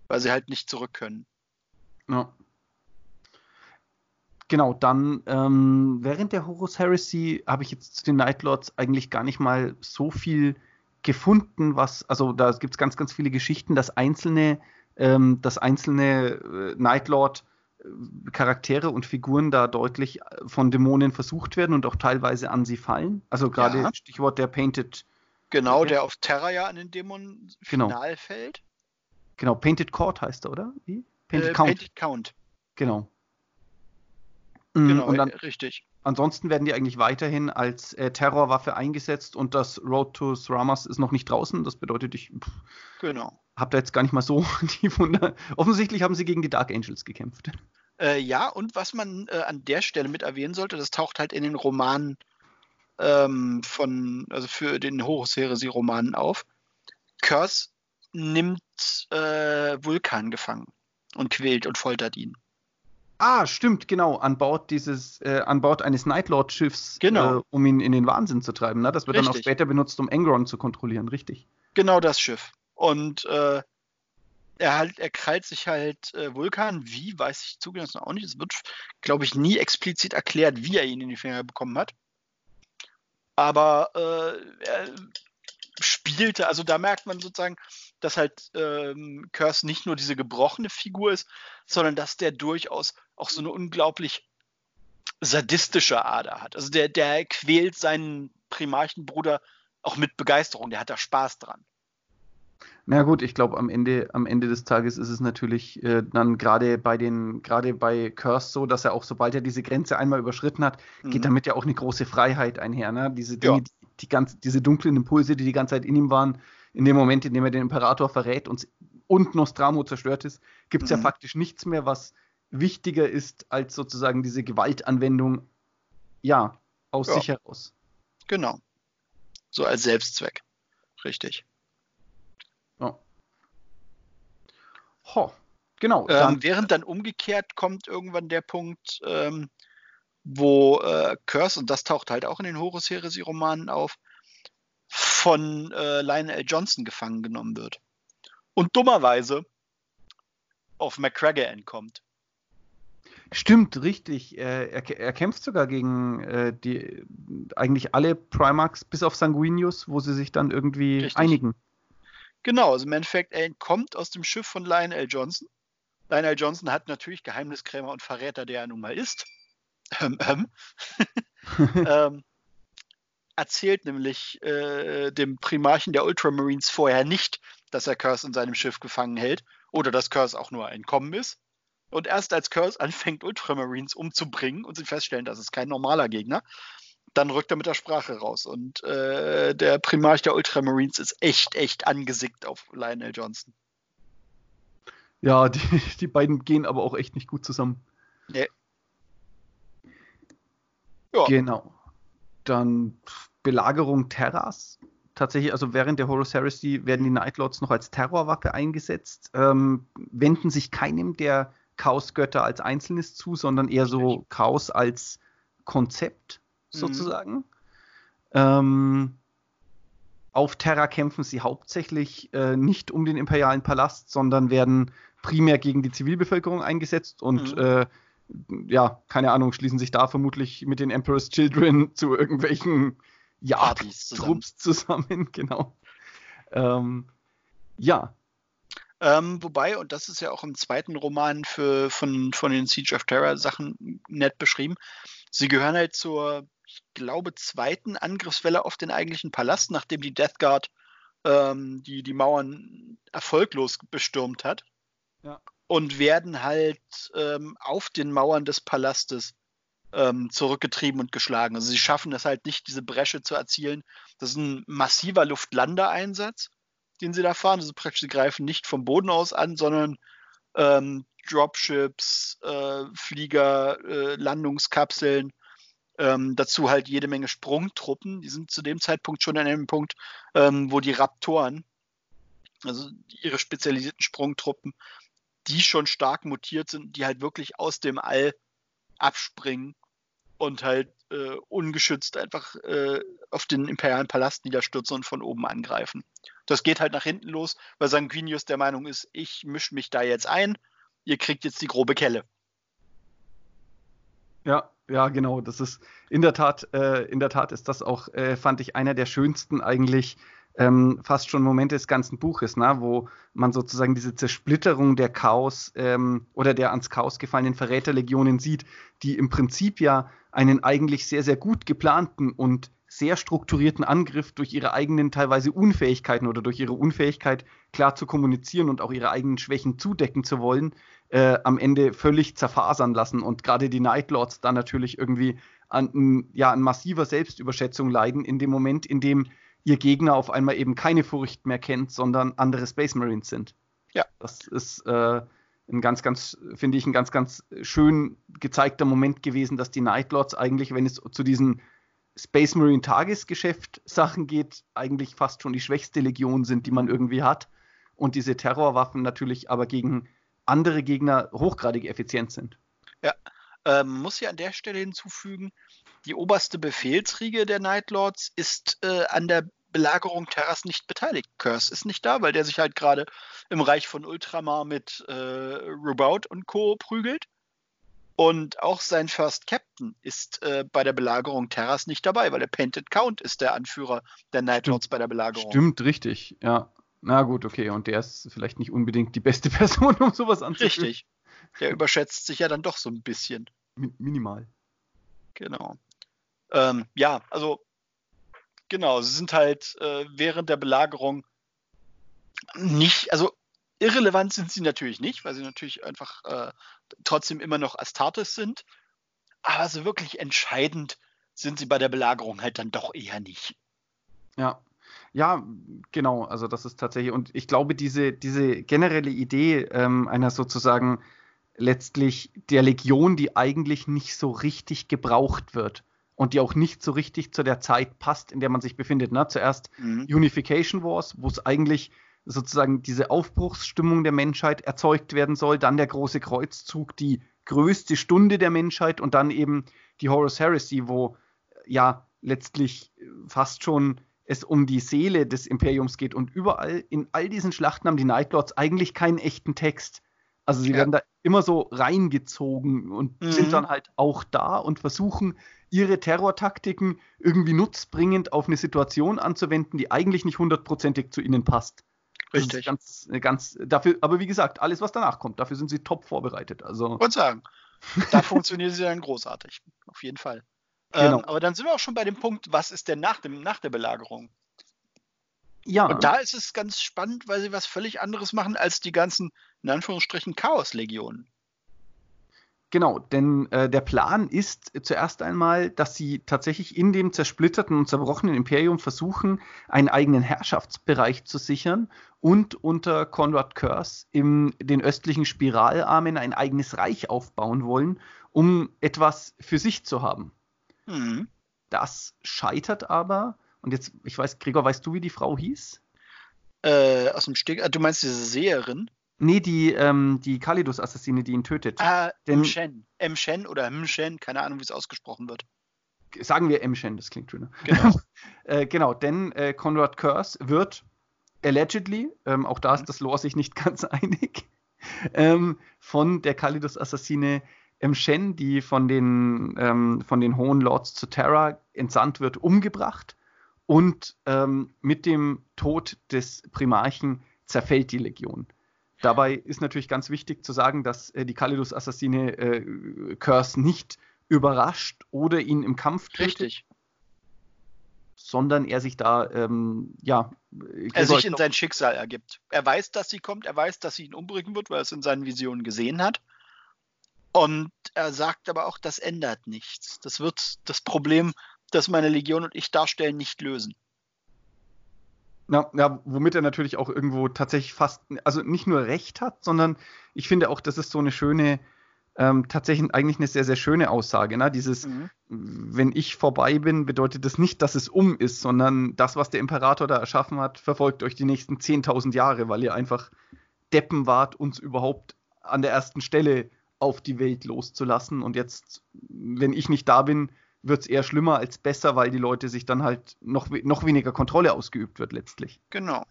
Weil sie halt nicht zurück können. Ja. Genau, dann ähm, während der Horus Heresy habe ich jetzt zu den Nightlords eigentlich gar nicht mal so viel gefunden, was, also da gibt es ganz, ganz viele Geschichten, dass einzelne, ähm, dass einzelne äh, Nightlord Charaktere und Figuren da deutlich äh, von Dämonen versucht werden und auch teilweise an sie fallen. Also gerade ja. Stichwort der Painted. Genau, der auf Terra ja an den Dämonen genau. final fällt. Genau, Painted Court heißt er, oder? Wie? Painted, äh, Count. Painted Count. Genau. Mm, genau, und dann, richtig. Ansonsten werden die eigentlich weiterhin als äh, Terrorwaffe eingesetzt und das Road to Sramas ist noch nicht draußen. Das bedeutet, ich pff, genau. Habe da jetzt gar nicht mal so die Wunder. Offensichtlich haben sie gegen die Dark Angels gekämpft. Äh, ja, und was man äh, an der Stelle mit erwähnen sollte, das taucht halt in den Romanen ähm, von, also für den Horus-Heresie-Roman auf. Curse nimmt äh, Vulkan gefangen und quält und foltert ihn. Ah, stimmt, genau. An Bord dieses, äh, an Bord eines Nightlord-Schiffs, genau. äh, um ihn in den Wahnsinn zu treiben. Ne? Das wird richtig. dann auch später benutzt, um Engron zu kontrollieren, richtig? Genau das Schiff. Und äh, er, halt, er krallt sich halt äh, Vulkan. Wie, weiß ich zugelassen auch nicht. Es wird, glaube ich, nie explizit erklärt, wie er ihn in die Finger bekommen hat. Aber äh, er spielte, also da merkt man sozusagen, dass halt ähm, Curse nicht nur diese gebrochene Figur ist, sondern dass der durchaus auch so eine unglaublich sadistische Ader hat. Also der, der quält seinen Primarchenbruder auch mit Begeisterung, der hat da Spaß dran. Na gut, ich glaube, am Ende, am Ende des Tages ist es natürlich äh, dann gerade bei den, gerade bei Curse so, dass er auch, sobald er diese Grenze einmal überschritten hat, mhm. geht damit ja auch eine große Freiheit einher. Ne? Diese Dinge, ja. die, die ganz, diese dunklen Impulse, die die ganze Zeit in ihm waren, in dem Moment, in dem er den Imperator verrät und, und Nostramo zerstört ist, gibt es mhm. ja faktisch nichts mehr, was wichtiger ist als sozusagen diese Gewaltanwendung, ja, aus ja. sich heraus. Genau. So als Selbstzweck. Richtig. Ho, genau. Ähm, dann, während dann umgekehrt kommt irgendwann der Punkt, ähm, wo äh, Curse, und das taucht halt auch in den Horus-Heresie-Romanen auf, von äh, Lionel Johnson gefangen genommen wird. Und dummerweise auf McGregor entkommt. Stimmt, richtig. Er, er, er kämpft sogar gegen äh, die eigentlich alle Primarchs bis auf Sanguinius, wo sie sich dann irgendwie richtig. einigen. Genau, also im Endeffekt, er entkommt aus dem Schiff von Lionel Johnson. Lionel Johnson hat natürlich Geheimniskrämer und Verräter, der er nun mal ist. Ähm, ähm. ähm, erzählt nämlich äh, dem Primarchen der Ultramarines vorher nicht, dass er Curse in seinem Schiff gefangen hält oder dass Curse auch nur entkommen ist. Und erst als Curse anfängt, Ultramarines umzubringen und sie feststellen, das ist kein normaler Gegner, dann rückt er mit der Sprache raus. Und äh, der Primarch der Ultramarines ist echt, echt angesickt auf Lionel Johnson. Ja, die, die beiden gehen aber auch echt nicht gut zusammen. Nee. Ja. Genau. Dann Belagerung Terras. Tatsächlich, also während der Horus Heresy werden die Nightlords noch als Terrorwaffe eingesetzt, ähm, wenden sich keinem der Chaosgötter als Einzelnes zu, sondern eher so Chaos als Konzept. Sozusagen. Mhm. Ähm, auf Terra kämpfen sie hauptsächlich äh, nicht um den imperialen Palast, sondern werden primär gegen die Zivilbevölkerung eingesetzt und mhm. äh, ja, keine Ahnung, schließen sich da vermutlich mit den Emperor's Children zu irgendwelchen Jagdtrupps zusammen. zusammen, genau. Ähm, ja. Ähm, wobei, und das ist ja auch im zweiten Roman für, von, von den Siege of Terror Sachen nett beschrieben, sie gehören halt zur, ich glaube, zweiten Angriffswelle auf den eigentlichen Palast, nachdem die Death Guard ähm, die, die Mauern erfolglos bestürmt hat. Ja und werden halt ähm, auf den Mauern des Palastes ähm, zurückgetrieben und geschlagen. Also sie schaffen es halt nicht, diese Bresche zu erzielen. Das ist ein massiver Luftlandeeinsatz, den sie da fahren. Also praktisch, sie greifen nicht vom Boden aus an, sondern ähm, Dropships, äh, Flieger, äh, Landungskapseln, ähm, dazu halt jede Menge Sprungtruppen. Die sind zu dem Zeitpunkt schon an einem Punkt, ähm, wo die Raptoren, also ihre spezialisierten Sprungtruppen, die schon stark mutiert sind, die halt wirklich aus dem All abspringen und halt äh, ungeschützt einfach äh, auf den imperialen Palast niederstürzen und von oben angreifen. Das geht halt nach hinten los, weil Sanguinius der Meinung ist, ich mische mich da jetzt ein, ihr kriegt jetzt die grobe Kelle. Ja, ja, genau. Das ist in der Tat, äh, in der Tat ist das auch, äh, fand ich, einer der schönsten eigentlich ähm, fast schon Momente des ganzen Buches, ne? wo man sozusagen diese Zersplitterung der Chaos ähm, oder der ans Chaos gefallenen Verräterlegionen sieht, die im Prinzip ja einen eigentlich sehr, sehr gut geplanten und sehr strukturierten Angriff durch ihre eigenen teilweise Unfähigkeiten oder durch ihre Unfähigkeit klar zu kommunizieren und auch ihre eigenen Schwächen zudecken zu wollen, äh, am Ende völlig zerfasern lassen und gerade die Nightlords dann natürlich irgendwie an, ja, an massiver Selbstüberschätzung leiden in dem Moment, in dem ihr Gegner auf einmal eben keine Furcht mehr kennt, sondern andere Space Marines sind. Ja. Das ist äh, ein ganz, ganz, finde ich, ein ganz, ganz schön gezeigter Moment gewesen, dass die Nightlords eigentlich, wenn es zu diesen Space Marine Tagesgeschäft Sachen geht, eigentlich fast schon die schwächste Legion sind, die man irgendwie hat. Und diese Terrorwaffen natürlich aber gegen andere Gegner hochgradig effizient sind. Ja, ähm, muss ja an der Stelle hinzufügen, die oberste Befehlsriege der Nightlords ist äh, an der Belagerung Terras nicht beteiligt. Curse ist nicht da, weil der sich halt gerade im Reich von Ultramar mit äh, Rubaut und Co. prügelt. Und auch sein First Captain ist äh, bei der Belagerung Terras nicht dabei, weil der Painted Count ist der Anführer der Nightlords bei der Belagerung. Stimmt, richtig, ja. Na gut, okay, und der ist vielleicht nicht unbedingt die beste Person, um sowas anzuführen. Richtig. Der überschätzt sich ja dann doch so ein bisschen. minimal. Genau. Ähm, ja, also genau, sie sind halt äh, während der Belagerung nicht, also irrelevant sind sie natürlich nicht, weil sie natürlich einfach äh, trotzdem immer noch Astartes sind. Aber so wirklich entscheidend sind sie bei der Belagerung halt dann doch eher nicht. Ja. Ja, genau. Also das ist tatsächlich, und ich glaube, diese, diese generelle Idee ähm, einer sozusagen letztlich der Legion, die eigentlich nicht so richtig gebraucht wird und die auch nicht so richtig zu der Zeit passt, in der man sich befindet. Ne? Zuerst mhm. Unification Wars, wo es eigentlich sozusagen diese Aufbruchsstimmung der Menschheit erzeugt werden soll, dann der große Kreuzzug, die größte Stunde der Menschheit und dann eben die Horus Heresy, wo ja letztlich fast schon es um die Seele des Imperiums geht und überall in all diesen Schlachten haben die Nightlords eigentlich keinen echten Text. Also sie ja. werden da immer so reingezogen und mhm. sind dann halt auch da und versuchen ihre Terrortaktiken irgendwie nutzbringend auf eine Situation anzuwenden, die eigentlich nicht hundertprozentig zu ihnen passt. Richtig. Ganz, ganz, dafür, aber wie gesagt, alles, was danach kommt, dafür sind sie top vorbereitet. Also. Ich sagen, da funktionieren sie dann großartig. Auf jeden Fall. Genau. Ähm, aber dann sind wir auch schon bei dem Punkt, was ist denn nach, dem, nach der Belagerung? Ja. Und da ist es ganz spannend, weil sie was völlig anderes machen als die ganzen, in Anführungsstrichen, Chaos-Legionen. Genau, denn äh, der Plan ist zuerst einmal, dass sie tatsächlich in dem zersplitterten und zerbrochenen Imperium versuchen, einen eigenen Herrschaftsbereich zu sichern und unter Konrad Curse in den östlichen Spiralarmen ein eigenes Reich aufbauen wollen, um etwas für sich zu haben. Mhm. Das scheitert aber, und jetzt, ich weiß, Gregor, weißt du, wie die Frau hieß? Äh, aus dem Steg, du meinst diese Seherin? Nee, die, ähm, die Kalidos-Assassine, die ihn tötet. Ah, Mshen. Mshen oder Mshen, keine Ahnung, wie es ausgesprochen wird. Sagen wir Mshen, das klingt schöner. Genau. äh, genau, denn äh, Conrad Curse wird allegedly, ähm, auch da ist mhm. das Lore sich nicht ganz einig, ähm, von der Kalidos-Assassine Mshen, die von den, ähm, von den Hohen Lords zu Terra entsandt wird, umgebracht. Und ähm, mit dem Tod des Primarchen zerfällt die Legion. Dabei ist natürlich ganz wichtig zu sagen, dass äh, die Kalidus-Assassine äh, Curse nicht überrascht oder ihn im Kampf tötet. Richtig. Sondern er sich da, ähm, ja. Er sich in sein Schicksal ergibt. Er weiß, dass sie kommt, er weiß, dass sie ihn umbringen wird, weil er es in seinen Visionen gesehen hat. Und er sagt aber auch, das ändert nichts. Das wird das Problem, das meine Legion und ich darstellen, nicht lösen. Ja, ja, womit er natürlich auch irgendwo tatsächlich fast, also nicht nur recht hat, sondern ich finde auch, das ist so eine schöne, ähm, tatsächlich eigentlich eine sehr, sehr schöne Aussage. Ne? Dieses, mhm. wenn ich vorbei bin, bedeutet das nicht, dass es um ist, sondern das, was der Imperator da erschaffen hat, verfolgt euch die nächsten 10.000 Jahre, weil ihr einfach Deppen wart, uns überhaupt an der ersten Stelle auf die Welt loszulassen. Und jetzt, wenn ich nicht da bin, wird es eher schlimmer als besser, weil die Leute sich dann halt noch, noch weniger Kontrolle ausgeübt wird letztlich. Genau.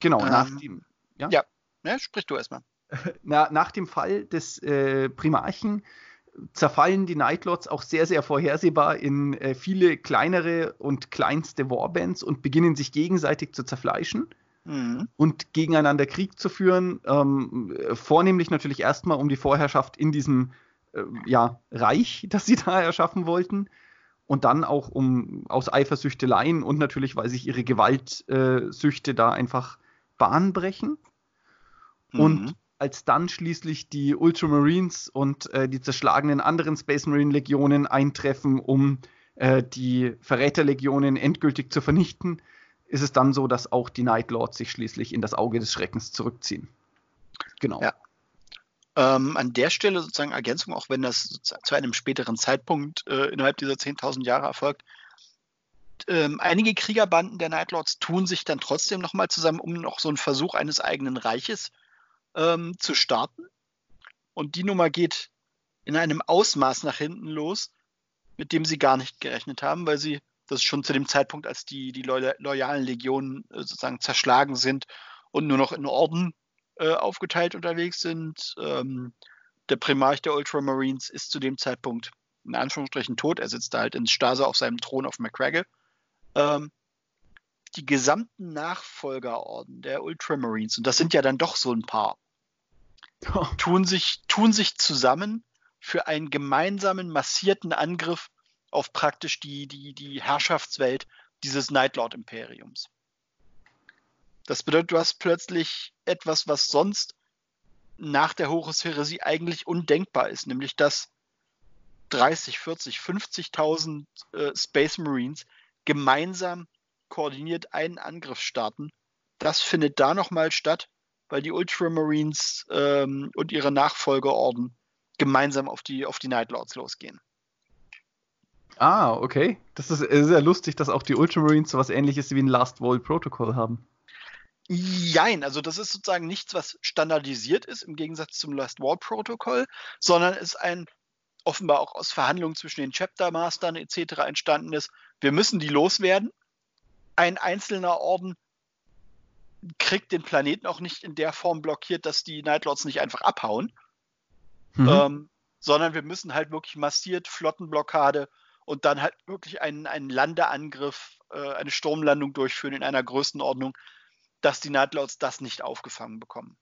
Genau, ähm, nach dem. Ja, ja. ja sprich du erstmal. Na, nach dem Fall des äh, Primarchen zerfallen die Nightlords auch sehr, sehr vorhersehbar in äh, viele kleinere und kleinste Warbands und beginnen sich gegenseitig zu zerfleischen mhm. und gegeneinander Krieg zu führen. Ähm, vornehmlich natürlich erstmal um die Vorherrschaft in diesem äh, ja, Reich, das sie da erschaffen wollten. Und dann auch um aus Eifersüchteleien und natürlich, weil sich ihre Gewaltsüchte da einfach Bahn brechen. Mhm. Und als dann schließlich die Ultramarines und äh, die zerschlagenen anderen Space Marine Legionen eintreffen, um äh, die Verräterlegionen endgültig zu vernichten, ist es dann so, dass auch die Night Lords sich schließlich in das Auge des Schreckens zurückziehen. Genau. Ja. Ähm, an der Stelle sozusagen Ergänzung, auch wenn das zu einem späteren Zeitpunkt äh, innerhalb dieser 10.000 Jahre erfolgt. Ähm, einige Kriegerbanden der Nightlords tun sich dann trotzdem nochmal zusammen, um noch so einen Versuch eines eigenen Reiches ähm, zu starten. Und die Nummer geht in einem Ausmaß nach hinten los, mit dem sie gar nicht gerechnet haben, weil sie das schon zu dem Zeitpunkt, als die, die loyalen Legionen äh, sozusagen zerschlagen sind und nur noch in Orden äh, aufgeteilt unterwegs sind. Ähm, der Primarch der Ultramarines ist zu dem Zeitpunkt in Anführungsstrichen tot. Er sitzt da halt in Stase auf seinem Thron auf McGregor. Ähm, die gesamten Nachfolgerorden der Ultramarines, und das sind ja dann doch so ein paar, tun, sich, tun sich zusammen für einen gemeinsamen massierten Angriff auf praktisch die, die, die Herrschaftswelt dieses Nightlord-Imperiums. Das bedeutet, du hast plötzlich etwas, was sonst nach der Horus-Heresie eigentlich undenkbar ist, nämlich dass 30, 40, 50.000 äh, Space Marines gemeinsam koordiniert einen Angriff starten. Das findet da nochmal statt, weil die Ultramarines ähm, und ihre Nachfolgeorden gemeinsam auf die, auf die Nightlords losgehen. Ah, okay. Das ist sehr lustig, dass auch die Ultramarines so was ähnliches wie ein Last Wall Protocol haben. Jein, also das ist sozusagen nichts, was standardisiert ist im Gegensatz zum Last Wall Protocol, sondern ist ein offenbar auch aus Verhandlungen zwischen den Chapter Mastern etc. entstanden ist. Wir müssen die loswerden. Ein einzelner Orden kriegt den Planeten auch nicht in der Form blockiert, dass die Nightlords nicht einfach abhauen, mhm. ähm, sondern wir müssen halt wirklich massiert Flottenblockade und dann halt wirklich einen, einen Landeangriff, äh, eine Sturmlandung durchführen in einer Größenordnung, dass die Nightlords das nicht aufgefangen bekommen.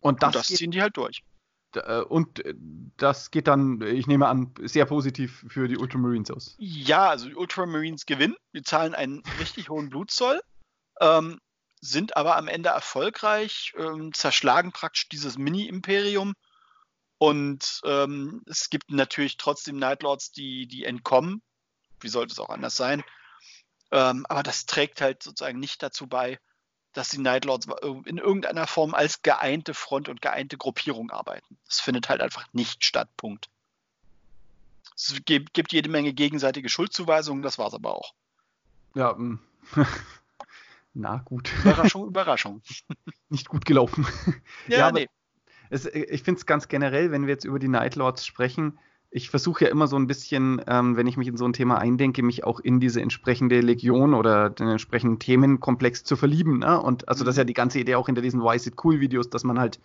Und das, und das ziehen die halt durch. Äh, und äh, das geht dann, ich nehme an, sehr positiv für die Ultramarines aus. Ja, also die Ultramarines gewinnen. Die zahlen einen richtig hohen Blutzoll, ähm, sind aber am Ende erfolgreich, ähm, zerschlagen praktisch dieses Mini-Imperium und ähm, es gibt natürlich trotzdem Nightlords, die, die entkommen. Wie sollte es auch anders sein? Ähm, aber das trägt halt sozusagen nicht dazu bei, dass die Nightlords in irgendeiner Form als geeinte Front und geeinte Gruppierung arbeiten. Das findet halt einfach nicht statt. Punkt. Es gibt, gibt jede Menge gegenseitige Schuldzuweisungen, das war es aber auch. Ja, mm. na gut. Überraschung, Überraschung. Nicht gut gelaufen. Ja, ja nee es, ich finde es ganz generell, wenn wir jetzt über die Nightlords sprechen, ich versuche ja immer so ein bisschen, ähm, wenn ich mich in so ein Thema eindenke, mich auch in diese entsprechende Legion oder den entsprechenden Themenkomplex zu verlieben. Ne? Und also das ist ja mhm. die ganze Idee auch hinter diesen Why is it cool Videos, dass man halt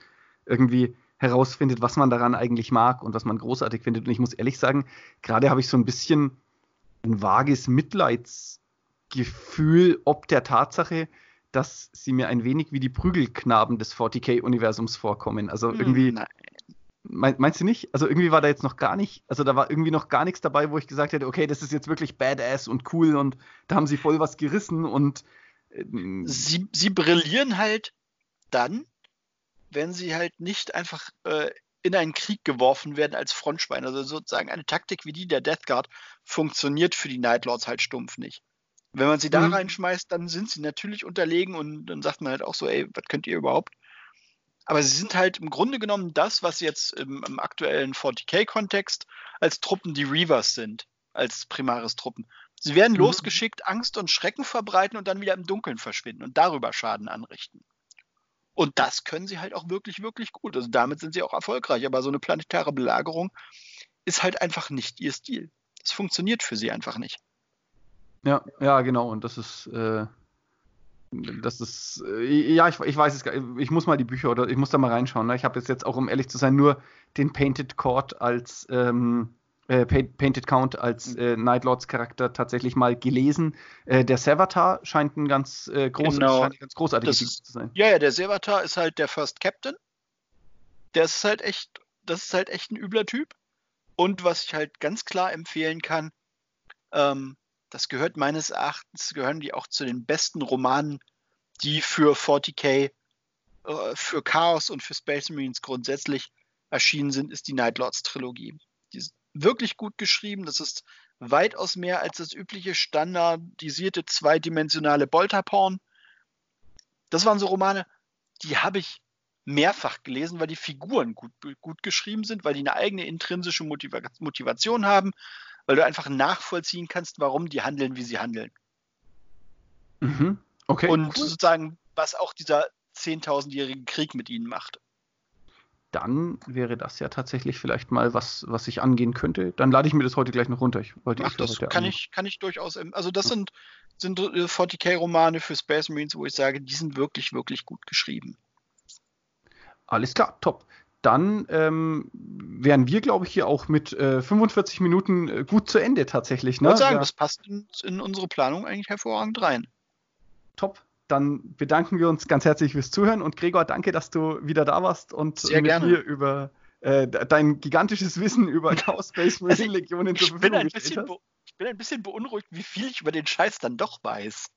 irgendwie herausfindet, was man daran eigentlich mag und was man großartig findet. Und ich muss ehrlich sagen, gerade habe ich so ein bisschen ein vages Mitleidsgefühl ob der Tatsache, dass sie mir ein wenig wie die Prügelknaben des 40k-Universums vorkommen. Also hm, irgendwie. Nein. Meinst du nicht? Also irgendwie war da jetzt noch gar nicht, also da war irgendwie noch gar nichts dabei, wo ich gesagt hätte, okay, das ist jetzt wirklich badass und cool und da haben sie voll was gerissen und. Äh, sie, sie brillieren halt dann, wenn sie halt nicht einfach äh, in einen Krieg geworfen werden als Frontschwein. Also sozusagen eine Taktik wie die der Death Guard funktioniert für die Nightlords halt stumpf nicht. Wenn man sie da mhm. reinschmeißt, dann sind sie natürlich unterlegen und dann sagt man halt auch so, ey, was könnt ihr überhaupt? Aber sie sind halt im Grunde genommen das, was jetzt im, im aktuellen 40k-Kontext als Truppen die Reavers sind, als primares Truppen. Sie werden mhm. losgeschickt, Angst und Schrecken verbreiten und dann wieder im Dunkeln verschwinden und darüber Schaden anrichten. Und das können sie halt auch wirklich, wirklich gut. Also damit sind sie auch erfolgreich. Aber so eine planetare Belagerung ist halt einfach nicht ihr Stil. Das funktioniert für sie einfach nicht. Ja, ja, genau. Und das ist, äh, das ist, äh, ja, ich, ich weiß es gar nicht. Ich muss mal die Bücher oder ich muss da mal reinschauen. Ne? Ich habe jetzt, auch, um ehrlich zu sein, nur den Painted Court als, ähm, äh, Painted Count als äh, Nightlords Charakter tatsächlich mal gelesen. Äh, der Sevatar scheint ein ganz, äh, groß, genau. scheint ganz großartiges zu sein. Ja, ja, der Sevatar ist halt der First Captain. Der ist halt echt, das ist halt echt ein übler Typ. Und was ich halt ganz klar empfehlen kann, ähm, das gehört meines Erachtens, gehören die auch zu den besten Romanen, die für 40k, äh, für Chaos und für Space Marines grundsätzlich erschienen sind, ist die Nightlords Trilogie. Die ist wirklich gut geschrieben. Das ist weitaus mehr als das übliche standardisierte zweidimensionale Bolterporn. Das waren so Romane, die habe ich mehrfach gelesen, weil die Figuren gut, gut geschrieben sind, weil die eine eigene intrinsische Motiva Motivation haben, weil du einfach nachvollziehen kannst, warum die handeln, wie sie handeln. Mhm. Okay. Und cool. sozusagen, was auch dieser 10.000-jährige Krieg mit ihnen macht. Dann wäre das ja tatsächlich vielleicht mal was, was ich angehen könnte. Dann lade ich mir das heute gleich noch runter. Ich wollte Ach, das kann ich, kann ich durchaus. Also, das sind, sind 40k-Romane äh, für Space Marines, wo ich sage, die sind wirklich, wirklich gut geschrieben. Alles klar, top. Dann ähm, wären wir, glaube ich, hier auch mit äh, 45 Minuten äh, gut zu Ende tatsächlich. Ne? Ich würde sagen, ja. das passt in, in unsere Planung eigentlich hervorragend rein. Top dann bedanken wir uns ganz herzlich fürs Zuhören und Gregor, danke, dass du wieder da warst und Sehr mit gerne. mir über äh, dein gigantisches Wissen über Chaos Space Marine also Legionen zur Verfügung gestellt hast. Ich bin ein bisschen beunruhigt, wie viel ich über den Scheiß dann doch weiß.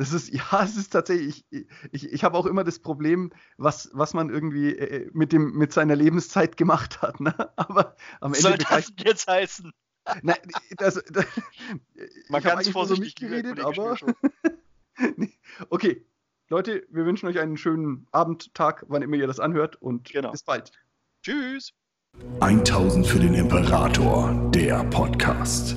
Das ist, ja, es ist tatsächlich, ich, ich, ich habe auch immer das Problem, was, was man irgendwie äh, mit, dem, mit seiner Lebenszeit gemacht hat. Ne? Aber am Ende. Soll das jetzt heißen? Nein, das, das, Man ganz vorsichtig so geredet, aber. okay, Leute, wir wünschen euch einen schönen Abend, Tag, wann immer ihr das anhört und genau. bis bald. Tschüss. 1000 für den Imperator, der Podcast.